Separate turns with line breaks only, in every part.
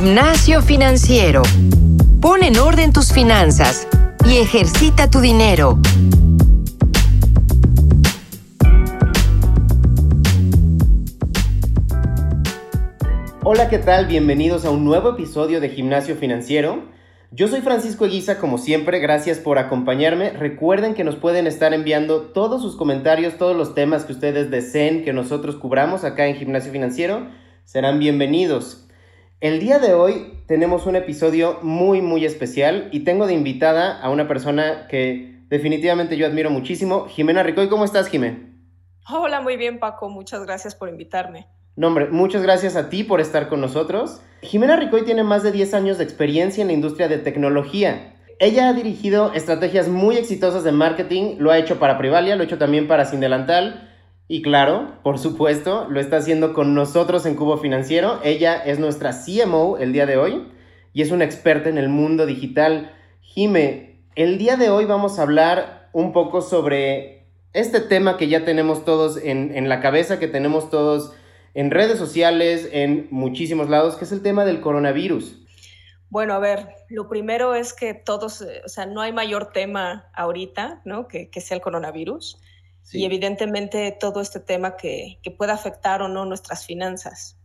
Gimnasio financiero. Pon en orden tus finanzas y ejercita tu dinero.
Hola, ¿qué tal? Bienvenidos a un nuevo episodio de Gimnasio Financiero. Yo soy Francisco Eguiza, como siempre, gracias por acompañarme. Recuerden que nos pueden estar enviando todos sus comentarios, todos los temas que ustedes deseen que nosotros cubramos acá en Gimnasio Financiero, serán bienvenidos. El día de hoy tenemos un episodio muy, muy especial y tengo de invitada a una persona que definitivamente yo admiro muchísimo, Jimena Ricoy. ¿Cómo estás, Jimena?
Hola, muy bien, Paco. Muchas gracias por invitarme.
No, hombre, muchas gracias a ti por estar con nosotros. Jimena Ricoy tiene más de 10 años de experiencia en la industria de tecnología. Ella ha dirigido estrategias muy exitosas de marketing, lo ha hecho para Privalia, lo ha hecho también para Sin Delantal y claro, por supuesto, lo está haciendo con nosotros en Cubo Financiero. Ella es nuestra CMO el día de hoy y es una experta en el mundo digital. Jime, el día de hoy vamos a hablar un poco sobre este tema que ya tenemos todos en, en la cabeza, que tenemos todos en redes sociales, en muchísimos lados, que es el tema del coronavirus.
Bueno, a ver, lo primero es que todos, eh, o sea, no hay mayor tema ahorita, ¿no? Que, que sea el coronavirus y evidentemente todo este tema que, que pueda afectar o no nuestras finanzas.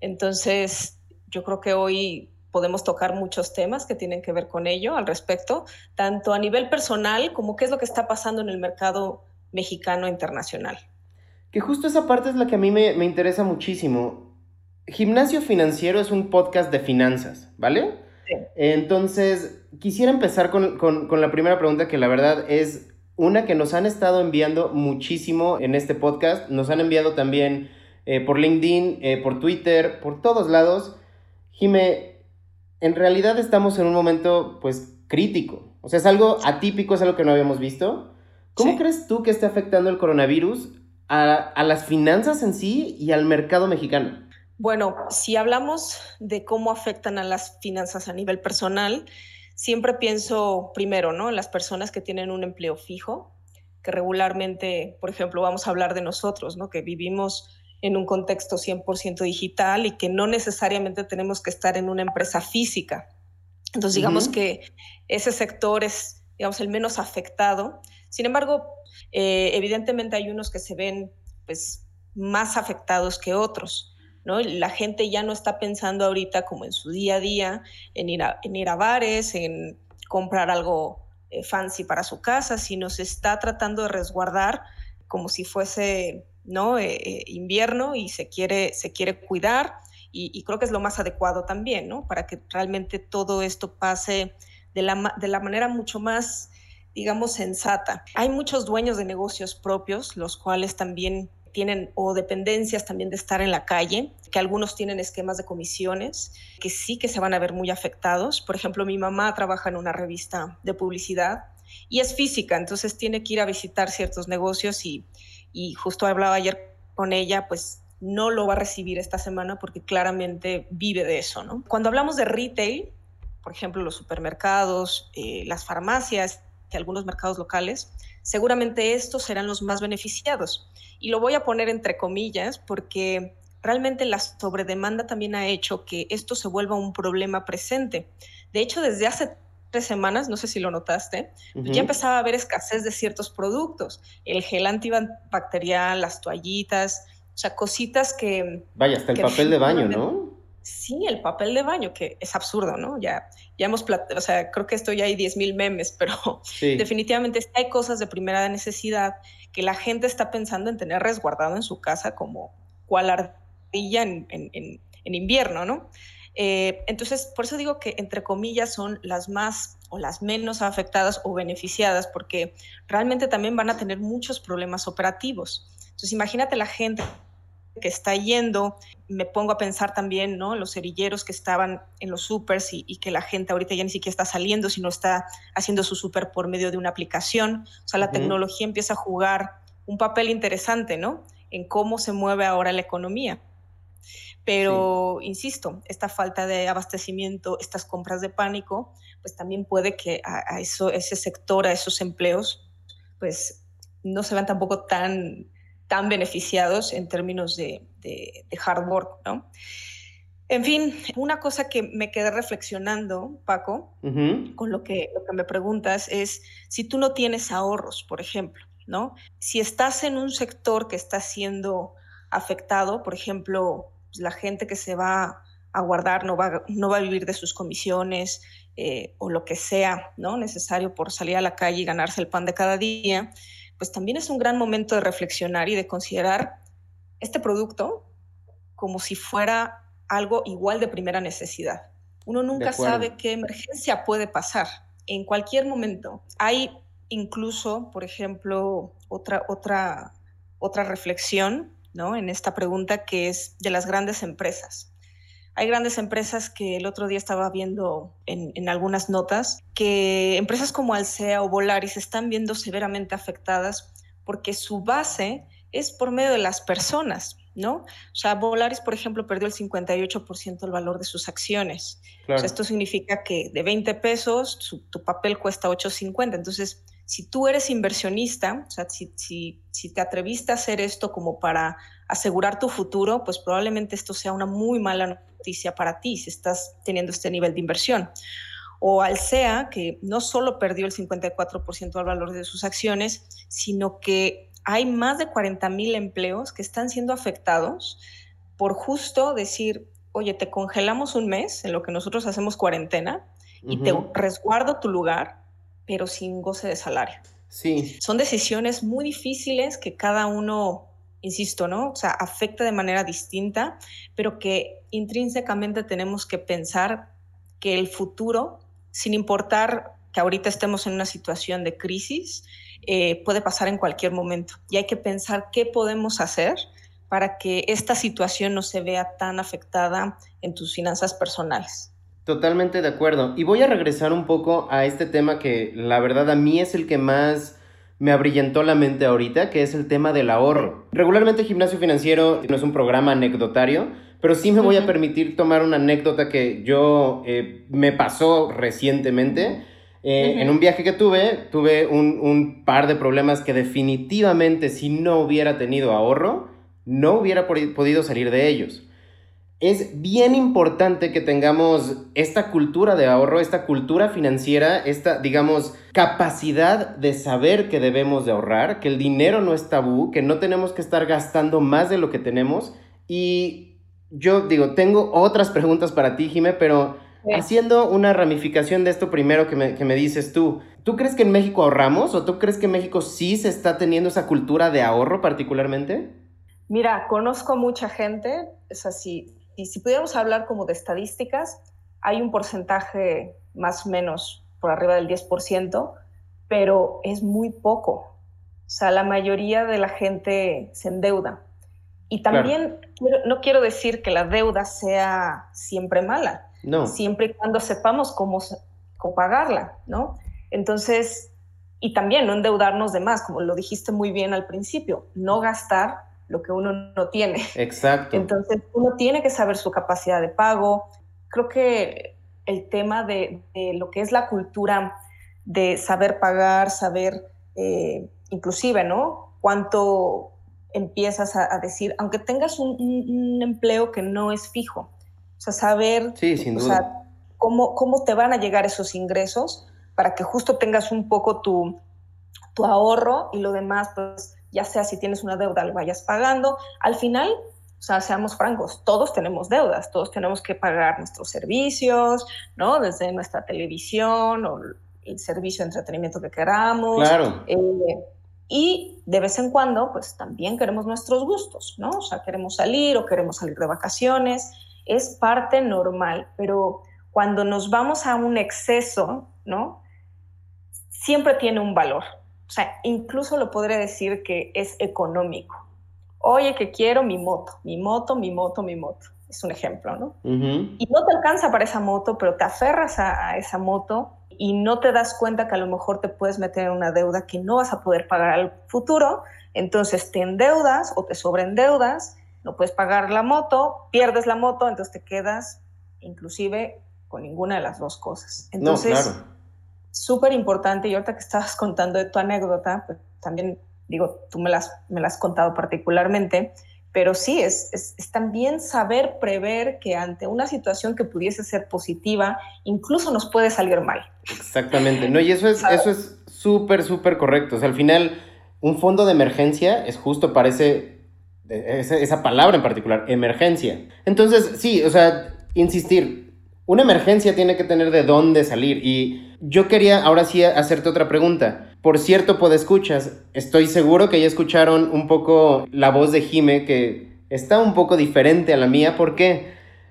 Entonces, yo creo que hoy podemos tocar muchos temas que tienen que ver con ello al respecto, tanto a nivel personal como qué es lo que está pasando en el mercado mexicano e internacional.
Que justo esa parte es la que a mí me, me interesa muchísimo. Gimnasio Financiero es un podcast de finanzas, ¿vale? Sí. Entonces, quisiera empezar con, con, con la primera pregunta que la verdad es una que nos han estado enviando muchísimo en este podcast, nos han enviado también eh, por LinkedIn, eh, por Twitter, por todos lados. Jime, en realidad estamos en un momento pues crítico, o sea, es algo atípico, es algo que no habíamos visto. ¿Cómo sí. crees tú que esté afectando el coronavirus a, a las finanzas en sí y al mercado mexicano?
Bueno, si hablamos de cómo afectan a las finanzas a nivel personal, siempre pienso primero, ¿no? En las personas que tienen un empleo fijo, que regularmente, por ejemplo, vamos a hablar de nosotros, ¿no? Que vivimos en un contexto 100% digital y que no necesariamente tenemos que estar en una empresa física. Entonces, digamos uh -huh. que ese sector es, digamos, el menos afectado. Sin embargo, eh, evidentemente hay unos que se ven, pues, más afectados que otros. La gente ya no está pensando ahorita como en su día a día, en ir a, en ir a bares, en comprar algo eh, fancy para su casa, sino se está tratando de resguardar como si fuese ¿no? Eh, eh, invierno y se quiere, se quiere cuidar y, y, creo que es lo más adecuado también, ¿no? Para que realmente todo esto pase de la, de la manera mucho más, digamos, sensata. Hay muchos dueños de negocios propios, los cuales también tienen o dependencias también de estar en la calle, que algunos tienen esquemas de comisiones, que sí que se van a ver muy afectados. Por ejemplo, mi mamá trabaja en una revista de publicidad y es física, entonces tiene que ir a visitar ciertos negocios y, y justo hablaba ayer con ella, pues no lo va a recibir esta semana porque claramente vive de eso, ¿no? Cuando hablamos de retail, por ejemplo, los supermercados, eh, las farmacias y algunos mercados locales, seguramente estos serán los más beneficiados. Y lo voy a poner entre comillas porque realmente la sobredemanda también ha hecho que esto se vuelva un problema presente. De hecho, desde hace tres semanas, no sé si lo notaste, uh -huh. ya empezaba a haber escasez de ciertos productos, el gel antibacterial, las toallitas, o sea, cositas que...
Vaya, hasta el papel de baño, ¿no?
Sí, el papel de baño, que es absurdo, ¿no? Ya, ya hemos, o sea, creo que esto ya hay 10.000 memes, pero sí. definitivamente hay cosas de primera necesidad que la gente está pensando en tener resguardado en su casa como cual ardilla en, en, en, en invierno, ¿no? Eh, entonces, por eso digo que entre comillas son las más o las menos afectadas o beneficiadas, porque realmente también van a tener muchos problemas operativos. Entonces, imagínate la gente que está yendo, me pongo a pensar también, ¿no? Los cerilleros que estaban en los supers y, y, que la gente ahorita ya ni siquiera está saliendo, sino está haciendo su super por medio de una aplicación. O sea, la uh -huh. tecnología empieza a jugar un papel interesante, ¿no? En cómo se mueve ahora la economía. Pero, sí. insisto, esta falta de abastecimiento, estas compras de pánico, pues también puede que a, a eso, ese sector, a esos empleos, pues no se vean tampoco tan tan beneficiados en términos de, de, de hard work, ¿no? En fin, una cosa que me quedé reflexionando, Paco, con lo que, lo que me preguntas es si tú no tienes ahorros, por ejemplo, ¿no? Si estás en un sector que está siendo afectado, por ejemplo, pues, la gente que se va a guardar no va, no va a vivir de sus comisiones eh, o lo que sea ¿no? necesario por salir a la calle y ganarse el pan de cada día, pues también es un gran momento de reflexionar y de considerar este producto como si fuera algo igual de primera necesidad. Uno nunca sabe qué emergencia puede pasar en cualquier momento. Hay incluso, por ejemplo, otra, otra, otra reflexión ¿no? en esta pregunta que es de las grandes empresas. Hay grandes empresas que el otro día estaba viendo en, en, algunas notas que empresas como Alsea o Volaris están viendo severamente afectadas porque su base es por medio de las personas. ¿no? O sea, Volaris, por ejemplo, perdió el 58% del valor de sus acciones. esto significa que de 20 pesos tu papel cuesta 8.50. Entonces, si tú eres inversionista, o sea, si, si, te atreviste a hacer esto como para asegurar tu futuro, pues probablemente esto sea una muy mala noticia para ti si estás teniendo este nivel de inversión. O Alsea, que no solo perdió el 54% del valor de sus acciones, sino que hay más de 40 mil empleos que están siendo afectados por justo decir, oye, te congelamos un mes en lo que nosotros hacemos cuarentena y te resguardo tu lugar, pero sin goce de salario.
Sí.
Son decisiones muy difíciles que cada uno, insisto, ¿no? O sea, afecta de manera distinta, pero que intrínsecamente tenemos que pensar que el futuro, sin importar que ahorita estemos en una situación de crisis, eh, puede pasar en cualquier momento. Y hay que pensar qué podemos hacer para que esta situación no se vea tan afectada en tus finanzas personales.
Totalmente de acuerdo. Y voy a regresar un poco a este tema que la verdad a mí es el que más me abrillantó la mente ahorita, que es el tema del ahorro. Regularmente Gimnasio Financiero no es un programa anecdotario, pero sí me voy a permitir tomar una anécdota que yo eh, me pasó recientemente eh, en un viaje que tuve, tuve un, par de problemas que definitivamente si no hubiera tenido ahorro, no hubiera podido salir de ellos. Es bien importante que tengamos esta cultura de ahorro, esta cultura financiera, esta, digamos, capacidad de saber que debemos de ahorrar, que el dinero no es tabú, que no tenemos que estar gastando más de lo que tenemos. Y yo digo, tengo otras preguntas para ti, Jime, pero Haciendo una ramificación de esto primero que me, dices tú, ¿tú crees que en México ahorramos o tú crees que en México sí se está teniendo esa cultura de ahorro particularmente?
Mira, conozco mucha gente, es así, y si pudiéramos hablar como de estadísticas, hay un porcentaje más o menos por arriba del 10%, pero es muy poco. O sea, la mayoría de la gente se endeuda. Y también no quiero decir que la deuda sea siempre mala. No. Siempre y cuando sepamos cómo, cómo pagarla, ¿no? Entonces, y también no endeudarnos de más, como lo dijiste muy bien al principio, no gastar lo que uno no tiene.
Exacto.
Entonces, uno tiene que saber su capacidad de pago. Creo que el tema de, lo que es la cultura de saber pagar, saber, eh, inclusive, ¿no? Cuánto empiezas a, decir, aunque tengas un, empleo que no es fijo, o sea, saber cómo, cómo te van a llegar esos ingresos para que justo tengas un poco tu, tu ahorro y lo demás, pues ya sea si tienes una deuda, lo vayas pagando. Al final, o sea, seamos francos, todos tenemos deudas, todos tenemos que pagar nuestros servicios, ¿no? Desde nuestra televisión o el servicio de entretenimiento que queramos.
Claro.
Eh, y de vez en cuando, pues también queremos nuestros gustos, ¿no? O sea, queremos salir o queremos salir de vacaciones es parte normal, pero cuando nos vamos a un exceso, ¿no? Siempre tiene un valor. O sea, incluso lo podré decir que es económico. Oye, que quiero mi moto, mi moto, mi moto, mi moto. Es un ejemplo, ¿no? Y no te alcanza para esa moto, pero te aferras a, a esa moto y no te das cuenta que a lo mejor te puedes meter en una deuda que no vas a poder pagar al futuro. Entonces te endeudas o te sobreendeudas no puedes pagar la moto, pierdes la moto, entonces te quedas inclusive con ninguna de las dos cosas. Entonces, súper importante, y ahorita que estabas contando de tu anécdota, pues también digo, tú me las, me las has contado particularmente, pero sí, es, es, también saber prever que ante una situación que pudiese ser positiva, incluso nos puede salir mal.
Exactamente, ¿no? Y eso es eso es súper, súper correcto. O sea, al final, un fondo de emergencia es justo, parece, esa, esa palabra en particular, emergencia. Entonces, sí, o sea, insistir, una emergencia tiene que tener de dónde salir. Y yo quería ahora sí hacerte otra pregunta. Por cierto, escuchas, estoy seguro que ya escucharon un poco la voz de Jime, que está un poco diferente a la mía, porque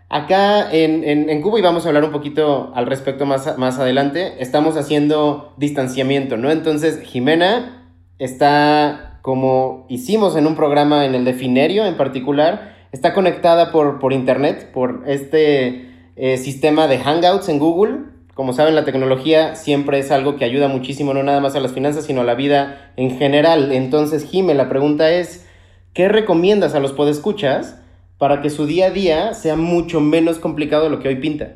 acá en, en, Cuba, y vamos a hablar un poquito al respecto más, más adelante, estamos haciendo distanciamiento, ¿no? Entonces, Jimena está, como hicimos en un programa en el de Finerio en particular, está conectada por, por internet, por este eh, sistema de Hangouts en Google como saben, la tecnología siempre es algo que ayuda muchísimo, no nada más a las finanzas, sino a la vida en general. Entonces, Jime, la pregunta es, ¿qué recomiendas a los podescuchas para que su día a día sea mucho menos complicado de lo que hoy pinta?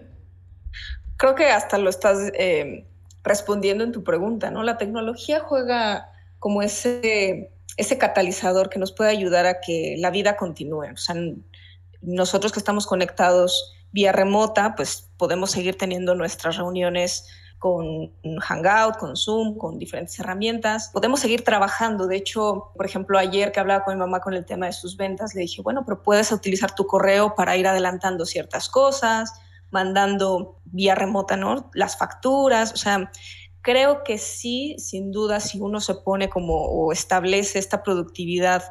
Creo que hasta lo estás eh, respondiendo en tu pregunta, ¿no? La tecnología juega como ese, ese catalizador que nos puede ayudar a que la vida continúe. O sea, nosotros que estamos conectados vía remota, pues podemos seguir teniendo nuestras reuniones con Hangout, con Zoom, con diferentes herramientas. Podemos seguir trabajando. De hecho, por ejemplo, ayer que hablaba con mi mamá con el tema de sus ventas, le dije, bueno, pero puedes utilizar tu correo para ir adelantando ciertas cosas, mandando vía remota, ¿no? Las facturas, o sea, creo que sí, sin duda, si uno se pone como o establece esta productividad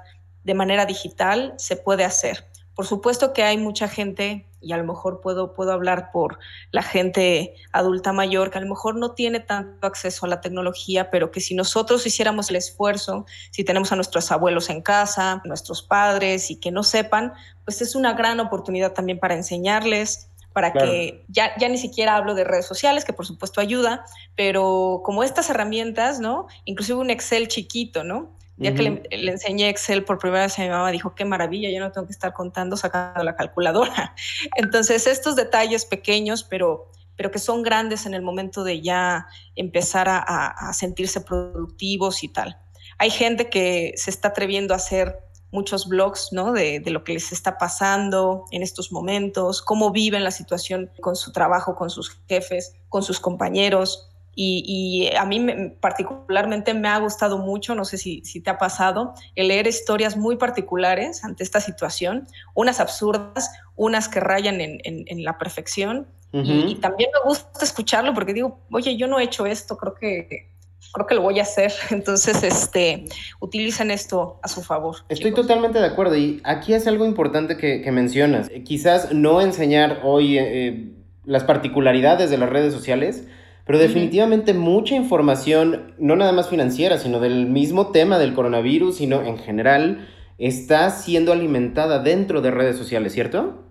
de manera digital, se puede hacer. Por supuesto que hay mucha gente, y a lo mejor puedo, puedo hablar por la gente adulta mayor, que a lo mejor no tiene tanto acceso a la tecnología, pero que si nosotros hiciéramos el esfuerzo, si tenemos a nuestros abuelos en casa, nuestros padres, y que no sepan, pues es una gran oportunidad también para enseñarles, para que ya, ya ni siquiera hablo de redes sociales, que por supuesto ayuda, pero como estas herramientas, ¿no? Inclusive un Excel chiquito, ¿no? Ya que le, enseñé Excel por primera vez a mi mamá, dijo, qué maravilla, yo no tengo que estar contando sacando la calculadora. Entonces, estos detalles pequeños, pero, pero que son grandes en el momento de ya empezar a, sentirse productivos y tal. Hay gente que se está atreviendo a hacer muchos blogs, ¿no? De, de, lo que les está pasando en estos momentos, cómo viven la situación con su trabajo, con sus jefes, con sus compañeros. Y, a mí particularmente me ha gustado mucho, no sé si, si, te ha pasado, el leer historias muy particulares ante esta situación, unas absurdas, unas que rayan en, en, la perfección. y, también me gusta escucharlo porque digo, oye, yo no he hecho esto, creo que, creo que lo voy a hacer. Entonces, este, utilizan esto a su favor.
Estoy totalmente de acuerdo. Y aquí es algo importante que, que mencionas. Quizás no enseñar hoy eh, las particularidades de las redes sociales, pero definitivamente mucha información, no nada más financiera, sino del mismo tema del coronavirus, sino en general, está siendo alimentada dentro de redes sociales, ¿cierto?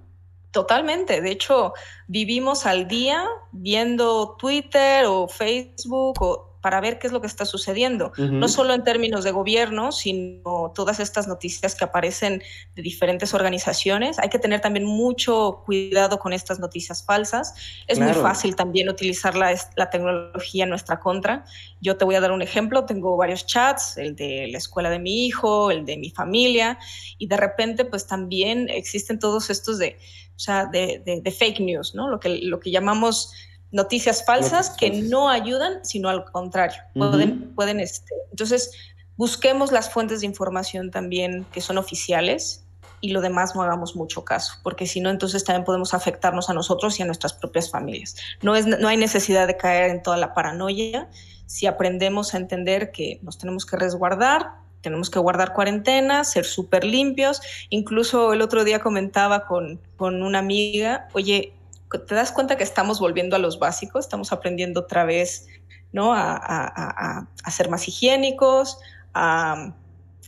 Totalmente. De hecho, vivimos al día viendo Twitter o Facebook o para ver qué es lo que está sucediendo, no solo en términos de gobierno, sino todas estas noticias que aparecen de diferentes organizaciones. Hay que tener también mucho cuidado con estas noticias falsas. Es muy fácil también utilizar la, la, tecnología en nuestra contra. Yo te voy a dar un ejemplo, tengo varios chats, el de la escuela de mi hijo, el de mi familia, y de repente pues también existen todos estos de, o sea, de, de, de fake news, ¿no? Lo que, lo que llamamos noticias falsas que no ayudan, sino al contrario. Pueden, pueden este, entonces, busquemos las fuentes de información también que son oficiales y lo demás no hagamos mucho caso, porque si no, entonces también podemos afectarnos a nosotros y a nuestras propias familias. No, es, no hay necesidad de caer en toda la paranoia si aprendemos a entender que nos tenemos que resguardar, tenemos que guardar cuarentena, ser súper limpios. Incluso el otro día comentaba con, con una amiga, oye, te das cuenta que estamos volviendo a los básicos, estamos aprendiendo otra vez, ¿no? A, a, a, ser más higiénicos, a,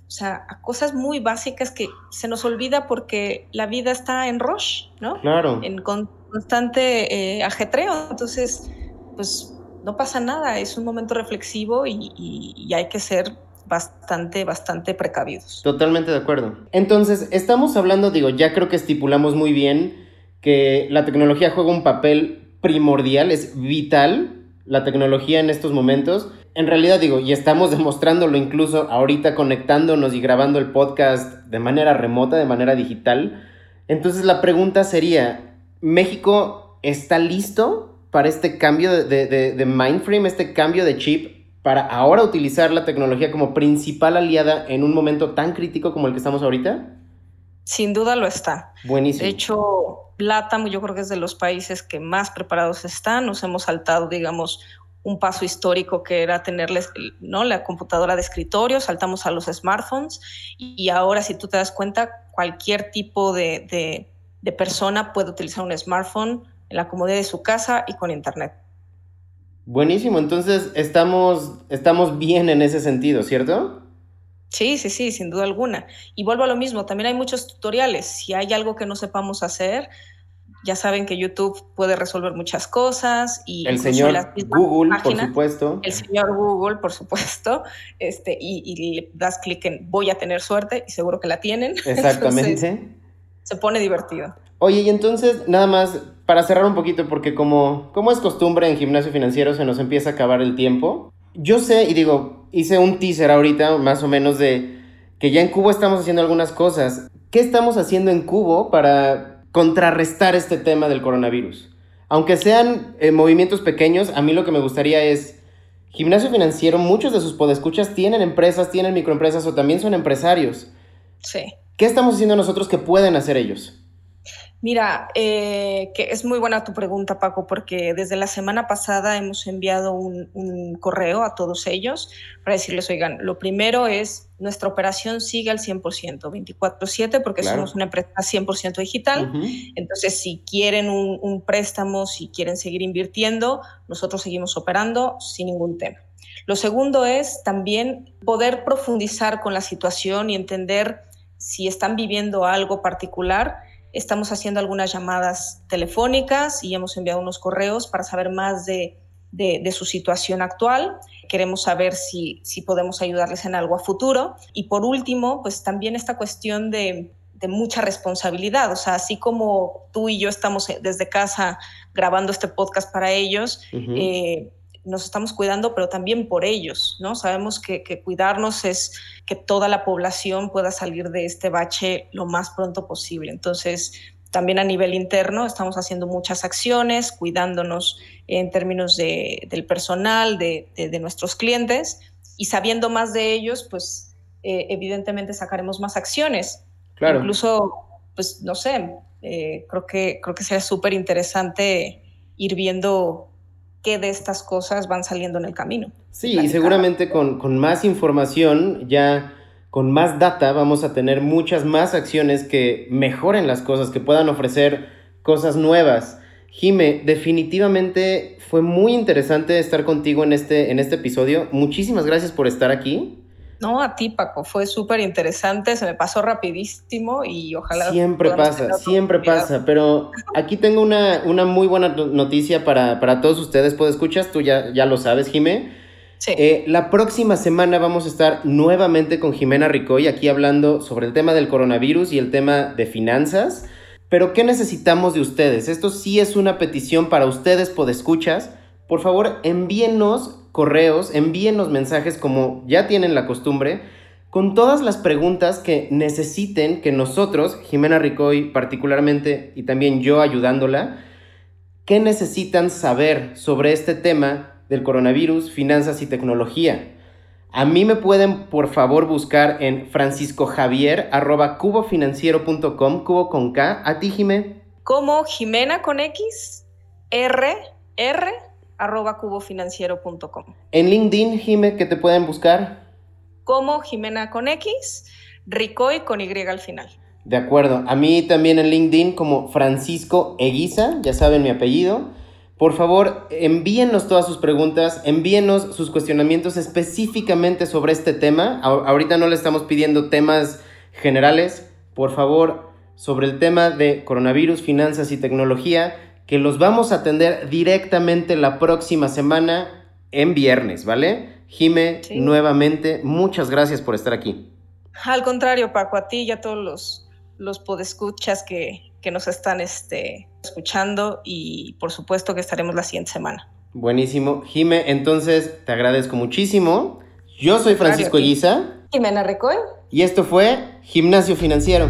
o sea, a cosas muy básicas que se nos olvida porque la vida está en rush, ¿no?
Claro.
En constante eh, ajetreo. Entonces, pues no pasa nada, es un momento reflexivo y, y hay que ser bastante, bastante precavidos.
Totalmente de acuerdo. Entonces, estamos hablando, digo, ya creo que estipulamos muy bien que la tecnología juega un papel primordial, es vital la tecnología en estos momentos. en realidad digo, y estamos demostrándolo incluso ahorita conectándonos y grabando el podcast de manera remota, de manera digital. Entonces la pregunta sería, ¿México está listo para este cambio de, de, de mindframe, este cambio de chip, para ahora utilizar la tecnología como principal aliada en un momento tan crítico como el que estamos ahorita?
Sin duda lo está.
Buenísimo.
De hecho, LATAM yo creo que es de los países que más preparados están. Nos hemos saltado, digamos, un paso histórico que era tenerles ¿no? la computadora de escritorio, saltamos a los smartphones y ahora si tú te das cuenta, cualquier tipo de, de, de persona puede utilizar un smartphone en la comodidad de su casa y con internet.
Buenísimo, entonces estamos, estamos bien en ese sentido, ¿cierto?
Sí, sí, sí, sin duda alguna. Y vuelvo a lo mismo, también hay muchos tutoriales. Si hay algo que no sepamos hacer, ya saben que YouTube puede resolver muchas cosas y
el señor Google, páginas, por supuesto.
El señor Google, por supuesto, este, y, y le das clic en voy a tener suerte y seguro que la tienen.
Exactamente.
Entonces, se pone divertido.
Oye, y entonces, nada más, para cerrar un poquito, porque como, como es costumbre en gimnasio financiero, se nos empieza a acabar el tiempo. Yo sé, y digo, hice un teaser ahorita, más o menos, de que ya en Cubo estamos haciendo algunas cosas. ¿Qué estamos haciendo en Cubo para contrarrestar este tema del coronavirus? Aunque sean eh, movimientos pequeños, a mí lo que me gustaría es, gimnasio financiero, muchos de sus podescuchas tienen empresas, tienen microempresas o también son empresarios.
Sí.
¿Qué estamos haciendo nosotros que pueden hacer ellos?
Mira, eh, que es muy buena tu pregunta, Paco, porque desde la semana pasada hemos enviado un, un, correo a todos ellos para decirles, oigan, lo primero es, nuestra operación sigue al 100%, 24/7, porque claro. somos una empresa 100% digital. Uh -huh. Entonces, si quieren un, un préstamo, si quieren seguir invirtiendo, nosotros seguimos operando sin ningún tema. Lo segundo es también poder profundizar con la situación y entender si están viviendo algo particular Estamos haciendo algunas llamadas telefónicas y hemos enviado unos correos para saber más de, de, de su situación actual. Queremos saber si, si, podemos ayudarles en algo a futuro. Y por último, pues también esta cuestión de, de mucha responsabilidad. O sea, así como tú y yo estamos desde casa grabando este podcast para ellos, uh -huh. eh, nos estamos cuidando, pero también por ellos, ¿no? Sabemos que, que, cuidarnos es que toda la población pueda salir de este bache lo más pronto posible. Entonces, también a nivel interno estamos haciendo muchas acciones, cuidándonos en términos de, del personal, de, de, de, nuestros clientes y sabiendo más de ellos, pues eh, evidentemente sacaremos más acciones.
Claro.
Incluso, pues no sé, eh, creo, que, creo que sería súper interesante ir viendo qué de estas cosas van saliendo en el camino.
Sí, y seguramente con, con, más información, ya con más data, vamos a tener muchas más acciones que mejoren las cosas, que puedan ofrecer cosas nuevas. Jime, definitivamente fue muy interesante estar contigo en este, en este episodio. Muchísimas gracias por estar aquí.
No, a ti, Paco, fue súper interesante, se me pasó rapidísimo y ojalá...
Siempre pasa, siempre pasa, pero aquí tengo una, una muy buena noticia para, para todos ustedes, pues escuchas, tú ya, ya lo sabes, Jimé.
Sí.
Eh, la próxima semana vamos a estar nuevamente con Jimena Ricoy aquí hablando sobre el tema del coronavirus y el tema de finanzas. Pero, ¿qué necesitamos de ustedes? Esto sí es una petición para ustedes, podescuchas. Por favor, envíennos correos, envíennos mensajes como ya tienen la costumbre, con todas las preguntas que necesiten que nosotros, Jimena Ricoy particularmente y también yo ayudándola, ¿qué necesitan saber sobre este tema del coronavirus, finanzas y tecnología? A mí me pueden, por favor, buscar en franciscojavier.cubofinanciero.com, cubo con K. ¿A ti, Jimé?
Como Jimena con X, R, R, arroba cubofinanciero.com.
En LinkedIn, Jime, ¿qué te pueden buscar?
Como Jimena con X, Ricoy con Y al final.
De acuerdo. A mí también en LinkedIn como Francisco Eguiza, ya saben mi apellido. Por favor, envíennos todas sus preguntas, envíennos sus cuestionamientos específicamente sobre este tema. A ahorita no le estamos pidiendo temas generales. Por favor, sobre el tema de coronavirus, finanzas y tecnología, que los vamos a atender directamente la próxima semana en viernes, ¿vale? Jime, sí. nuevamente, muchas gracias por estar aquí.
Al contrario, Paco, a ti y a todos los, los podescuchas que, que nos están este, escuchando y por supuesto que estaremos la siguiente semana.
Buenísimo. Jime, entonces te agradezco muchísimo. Yo soy Francisco Guisa.
Jimena Recoy.
Y esto fue Gimnasio Financiero.